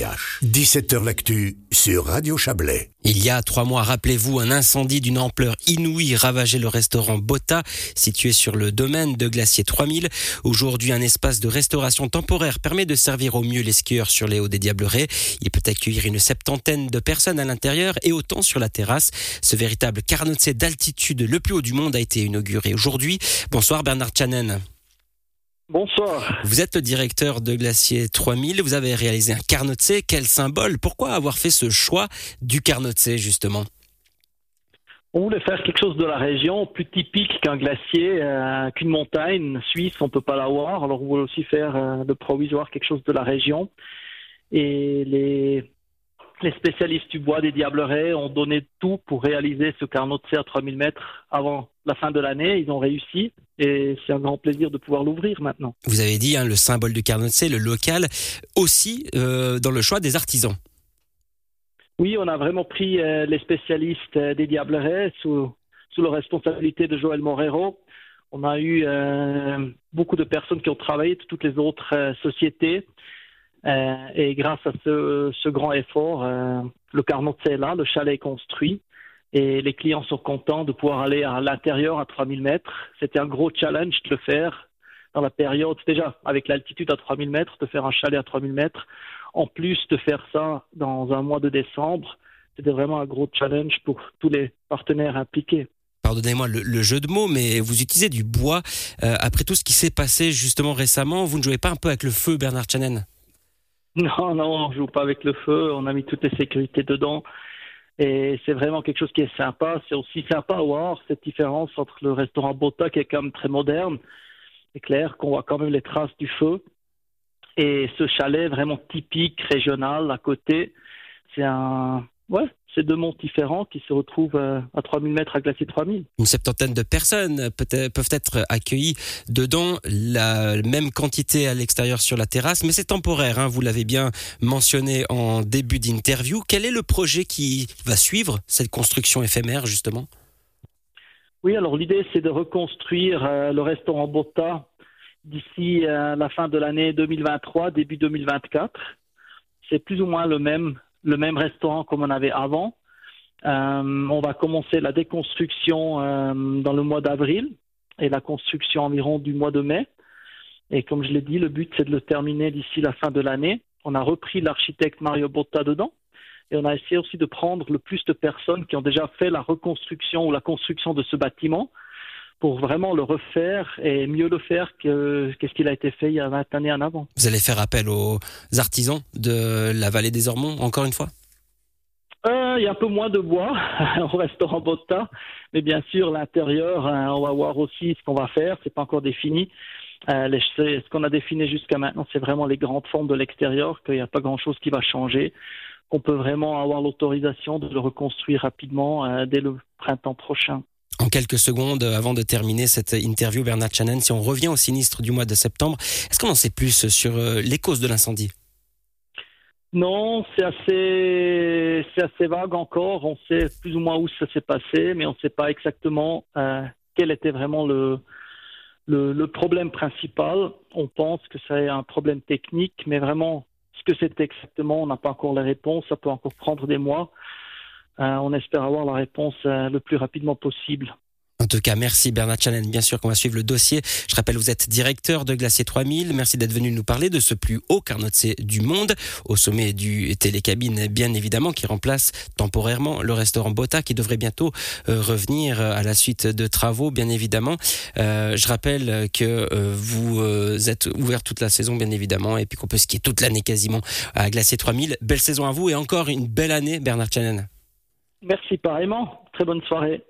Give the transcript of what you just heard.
17h L'actu sur Radio Chablais. Il y a trois mois, rappelez-vous, un incendie d'une ampleur inouïe ravageait le restaurant Botta, situé sur le domaine de Glacier 3000. Aujourd'hui, un espace de restauration temporaire permet de servir au mieux les skieurs sur les hauts des Diablerets. Il peut accueillir une septantaine de personnes à l'intérieur et autant sur la terrasse. Ce véritable carnotset d'altitude le plus haut du monde a été inauguré aujourd'hui. Bonsoir Bernard Chanen. Bonsoir. Vous êtes le directeur de Glacier 3000. Vous avez réalisé un carnotset. Quel symbole? Pourquoi avoir fait ce choix du carnotset, justement? On voulait faire quelque chose de la région, plus typique qu'un glacier, euh, qu'une montagne suisse, on peut pas l'avoir. Alors on voulait aussi faire euh, de provisoire quelque chose de la région. Et les, les spécialistes du bois des Diablerets ont donné tout pour réaliser ce carnotset à 3000 mètres avant la fin de l'année. Ils ont réussi et c'est un grand plaisir de pouvoir l'ouvrir maintenant. Vous avez dit hein, le symbole du carnotset, le local, aussi euh, dans le choix des artisans. Oui, on a vraiment pris euh, les spécialistes euh, des Diablerets sous, sous la responsabilité de Joël Morero. On a eu beaucoup de personnes qui ont travaillé de toutes les autres sociétés. et grâce à ce, ce grand effort, le carnotset est là, le chalet est construit et les clients sont contents de pouvoir aller à l'intérieur à 3000 mètres. C'était un gros challenge de le faire dans la période, déjà avec l'altitude à 3000 mètres, de faire un chalet à 3000 mètres. En plus de faire ça dans un mois de décembre, c'était vraiment un gros challenge pour tous les partenaires impliqués. Pardonnez-moi le, jeu de mots, mais vous utilisez du bois. Euh, après tout ce qui s'est passé justement récemment, vous ne jouez pas un peu avec le feu, Bernard Chanen? Non, non, on joue pas avec le feu. On a mis toutes les sécurités dedans. Et c'est vraiment quelque chose qui est sympa. C'est aussi sympa à voir cette différence entre le restaurant Bota, qui est quand même très moderne. C'est clair qu'on voit quand même les traces du feu. Et ce chalet vraiment typique, régional, à côté, c'est un, ouais, c'est deux monts différents qui se retrouvent euh, à 3000 mètres à Glacier 3000. Une septantaine de personnes peuvent être accueillies dedans, la même quantité à l'extérieur sur la terrasse, mais c'est temporaire, hein, vous l'avez bien mentionné en début d'interview. Quel est le projet qui va suivre cette construction éphémère, justement? Oui, alors l'idée, c'est de reconstruire euh, le restaurant Botta d'ici euh, la fin de l'année 2023, début 2024. C'est plus ou moins le même le même restaurant comme on avait avant. Euh, on va commencer la déconstruction euh, dans le mois d'avril et la construction environ du mois de mai. Et comme je l'ai dit, le but c'est de le terminer d'ici la fin de l'année. On a repris l'architecte Mario Botta dedans et on a essayé aussi de prendre le plus de personnes qui ont déjà fait la reconstruction ou la construction de ce bâtiment pour vraiment le refaire et mieux le faire que qu'est-ce qu'il a été fait il y a 20 années en avant. Vous allez faire appel aux artisans de la vallée des Ormonts, encore une fois? Euh, Il y a un peu moins de bois au restaurant Botta, mais bien sûr l'intérieur, hein, on va voir aussi ce qu'on va faire, c'est pas encore défini. Euh, ce qu'on a défini jusqu'à maintenant, c'est vraiment les grandes formes de l'extérieur, qu'il n'y a pas grand-chose qui va changer, qu'on peut vraiment avoir l'autorisation de le reconstruire rapidement euh, dès le printemps prochain. Quelques secondes, avant de terminer cette interview, Bernard Channen, si on revient au sinistre du mois de septembre, est-ce qu'on en sait plus sur euh, les causes de l'incendie? Non, c'est assez, vague encore. On sait plus ou moins où ça s'est passé, mais on ne sait pas exactement euh, quel était vraiment le, le, problème principal. On pense que c'est un problème technique, mais vraiment, ce que c'est exactement, on n'a pas encore les réponses. Ça peut encore prendre des mois. Euh, on espère avoir la réponse euh, le plus rapidement possible. En tout cas, merci Bernard Chanen. Bien sûr qu'on va suivre le dossier. Je rappelle, vous êtes directeur de Glacier 3000. Merci d'être venu nous parler de ce plus haut carnotset du monde, au sommet du télécabine, bien évidemment, qui remplace temporairement le restaurant Botta, qui devrait bientôt euh, revenir à la suite de travaux, bien évidemment. je rappelle que vous êtes ouvert toute la saison, bien évidemment, et puis qu'on peut skier toute l'année quasiment à Glacier 3000. Belle saison à vous et encore une belle année, Bernard Chanen. Merci pareillement. Très bonne soirée.